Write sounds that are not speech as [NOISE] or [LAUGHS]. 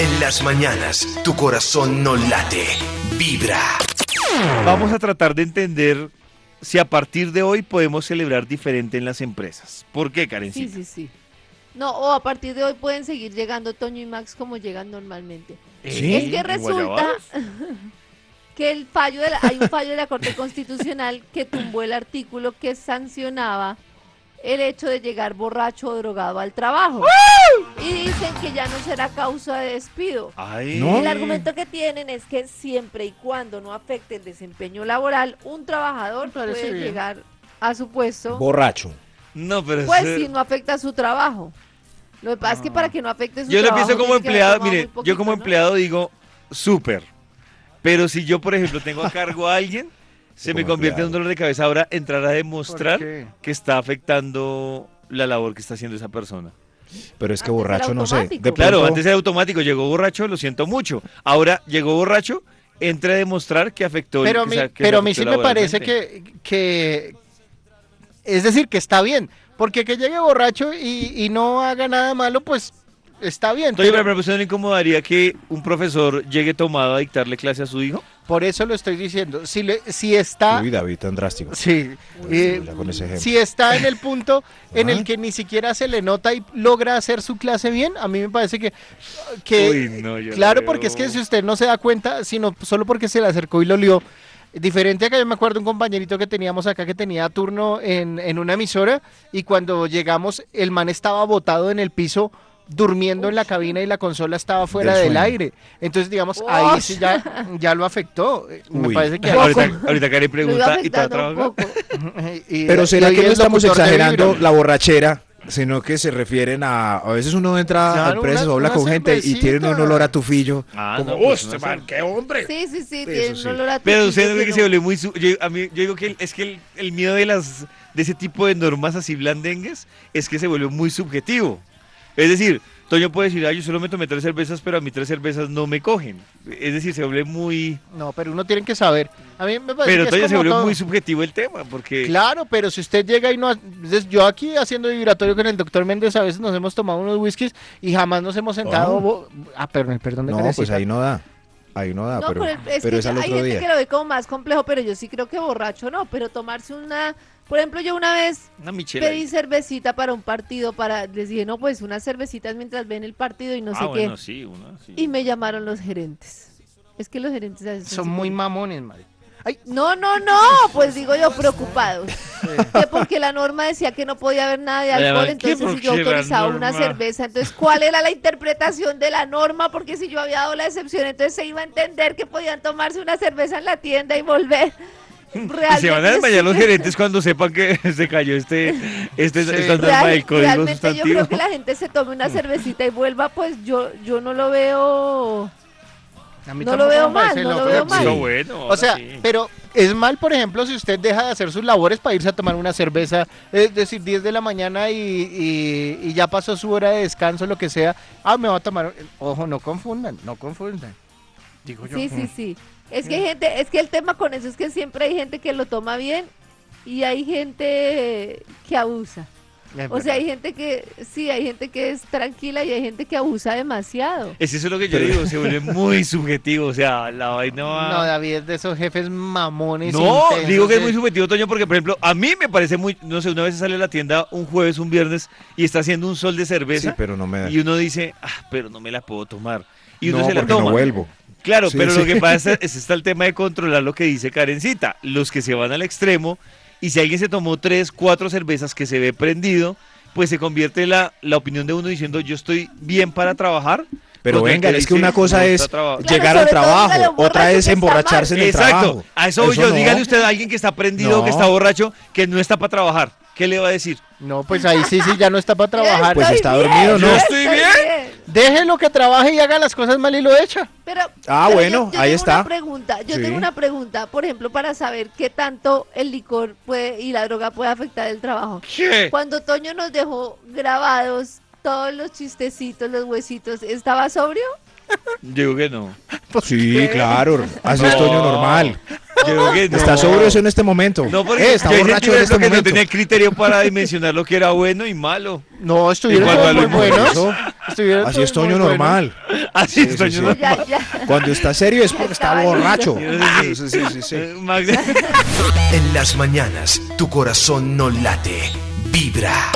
En las mañanas, tu corazón no late, vibra. Vamos a tratar de entender si a partir de hoy podemos celebrar diferente en las empresas. ¿Por qué, Sí, Karencita? sí, sí. No, o a partir de hoy pueden seguir llegando Toño y Max como llegan normalmente. ¿Sí? Es que ¿En resulta [LAUGHS] que el fallo de la- hay un fallo de la Corte Constitucional que tumbó el artículo que sancionaba el hecho de llegar borracho o drogado al trabajo. Y dicen que ya no será causa de despido. Ay. El argumento que tienen es que siempre y cuando no afecte el desempeño laboral, un trabajador puede bien. llegar a su puesto, Borracho. No, pero pues es- si no afecta su trabajo. Lo que pasa es que para que no afecte su yo lo trabajo. pienso como tiene que haber empleado, mire, yo como ¿no? empleado digo súper. Pero si yo, por ejemplo, tengo a cargo a alguien, se me convierte en un dolor de cabeza ahora entrar a demostrar que está afectando la labor que está haciendo esa persona. Pero es que Antes borracho no sé. De Claro, pronto- antes era automático, llegó borracho, lo siento mucho. Ahora llegó borracho, entra a demostrar que afectó Pero, que que pero a mí sí me parece que, que. Es decir, que está bien. Porque que llegue borracho y, y no haga nada malo, pues está bien. Oye, pero pero ¿usted no le incomodaría que un profesor llegue tomado a dictarle clase a su hijo? Por eso lo estoy diciendo. Si, le- si está. Uy, David, tan drástico. Sí. eh, Ya con ese ejemplo. si está en el punto [LAUGHS] en Ah. el que ni siquiera se le nota y logra hacer su clase bien, a mí me parece que, que Uy, no, yo claro, porque es que si usted no se da cuenta, sino solo porque se le acercó y lo lió, diferente a que yo me acuerdo un compañerito que teníamos acá que tenía turno en, en una emisora y cuando llegamos el man estaba botado en el piso durmiendo en la cabina y la consola estaba fuera Del aire. Entonces, digamos, ahí sí ya, ya lo afectó. Eh, Me Uy. parate que ahorita, ahorita Karen pregunta y a trabajar. poco. [LAUGHS] y- Pero será que no es estamos exagerando la borrachera, sino que se refieren a. A veces uno entra Claro, al preso, una- habla una con gente y tiene un olor a tufillo. Ah, como, no, pues, "Hostia, una man, cerveza". qué hombre. Sí, sí, sí, Eso tiene sí. un olor a Pero tufillo usted no que no- se vuelve muy... su- yo, a mí, yo digo que el- es que el, el miedo de las de ese tipo de normas así blandengues es que se vuelve muy subjetivo. Es decir, Toño puede decir, ah, yo solo me tomé tres cervezas, pero a mí tres cervezas no me cogen. Es decir, se vuelve muy... No, pero uno tiene que saber. A mí me parece Pero que es Toño se vuelve todo. muy subjetivo el tema, porque... Claro, pero si usted llega y no... Yo aquí haciendo vibratorio con el doctor Méndez a veces nos hemos tomado unos whiskies y jamás nos hemos sentado... Oh. bo- Ah, perdón, perdón. No, pues ahí no da. Ahí no da, No, pero, pero, es pero que es al hay otro gente día. que lo ve como más complejo, pero yo sí creo que borracho no, pero tomarse una... Por ejemplo, yo una vez Una pedí cervecita para un partido, para les dije, no, pues unas cervecitas mientras ven el partido y no ah, sé bueno, qué. sí, una, sí. Y me llamaron los gerentes. Es que los gerentes Son así muy mamones, madre. No, no, no, pues digo yo preocupados. [LAUGHS] Que porque la norma decía que no podía haber nada de alcohol, ¿qué entonces si yo autorizaba una cerveza, entonces ¿cuál era la interpretación de la norma? Porque si yo había dado la excepción, entonces se iba a entender que podían tomarse una cerveza en la tienda y volver. [LAUGHS] Y se van a desmayar los gerentes cuando sepan que [LAUGHS] se cayó este, este Sí. esta norma Real- del código realmente yo sustantivo. creo que la gente se tome una cervecita y vuelva, pues yo yo no lo veo A mí No lo veo mal, no lo veo mal. Bueno, O sea, sí. pero es mal, por ejemplo, si usted deja de hacer sus labores para irse a tomar una cerveza, es decir, 10 de la mañana y, y- y ya pasó su hora de descanso, lo que sea. Ah, me va a tomar. Ojo, no confundan, no confundan. Digo yo. Sí, sí, sí. [LAUGHS] Es que hay gente, es que el tema con eso es que siempre hay gente que lo toma bien y hay gente que abusa. Es O sea, hay gente que, sí, hay gente que es tranquila y hay gente que abusa demasiado. Es eso es lo que yo digo, se vuelve muy subjetivo, o sea, la vaina va... No, David es de esos jefes mamones. No, intensos digo que es muy subjetivo, Toño, porque, por ejemplo, a mí me parece muy, no sé, una vez sale a la tienda un jueves, un viernes, y está haciendo un sol de Sí, cerveza, pero no me da. y uno dice, ah, pero no me la puedo tomar. Y uno no, se la porque toma. no vuelvo. Claro, Sí, pero sí. lo que pasa [LAUGHS] es está el tema de controlar lo que dice Karencita. Los que se van al extremo, y si alguien se tomó tres, cuatro cervezas que se ve prendido, pues se convierte la, la opinión de uno diciendo yo estoy bien para trabajar. Pero venga, es que una cosa "No es está traba-". Claro, llegar al trabajo, otra es emborracharse en el Exacto, trabajo. a eso voy yo. no. Dígale usted a alguien que está prendido, No. que está borracho, que no está para trabajar. ¿Qué le va a decir? No, pues ahí sí, sí, ya no está para [LAUGHS] trabajar. Pues está bien, dormido, ¿no? yo Estoy bien. Déjelo que trabaje y haga las cosas mal y lo echa. Pero, Ah, pero bueno, yo- yo ahí tengo está. Una pregunta, yo Sí. tengo una pregunta, por ejemplo, para saber qué tanto el licor puede y la droga puede afectar el trabajo. ¿Qué? Cuando Toño nos dejó grabados todos los chistecitos, los huesitos, ¿estaba sobrio? Digo que no. [LAUGHS] Sí, claro. Así es Toño No. normal. Yo creo que no. Está sobrio eso en este momento. No, porque Eh, está borracho en este que no tenía criterio para dimensionar lo que era bueno y malo. No, estuvieron Igual todos muy buenos. Eso, Estuvieron Así es Toño normal. Así Sí, estoy sí, yo sí. no- Ya, ya. Cuando está serio es porque está borracho. Sí, sí, sí, sí. Eh, En las mañanas, tu corazón no late, vibra.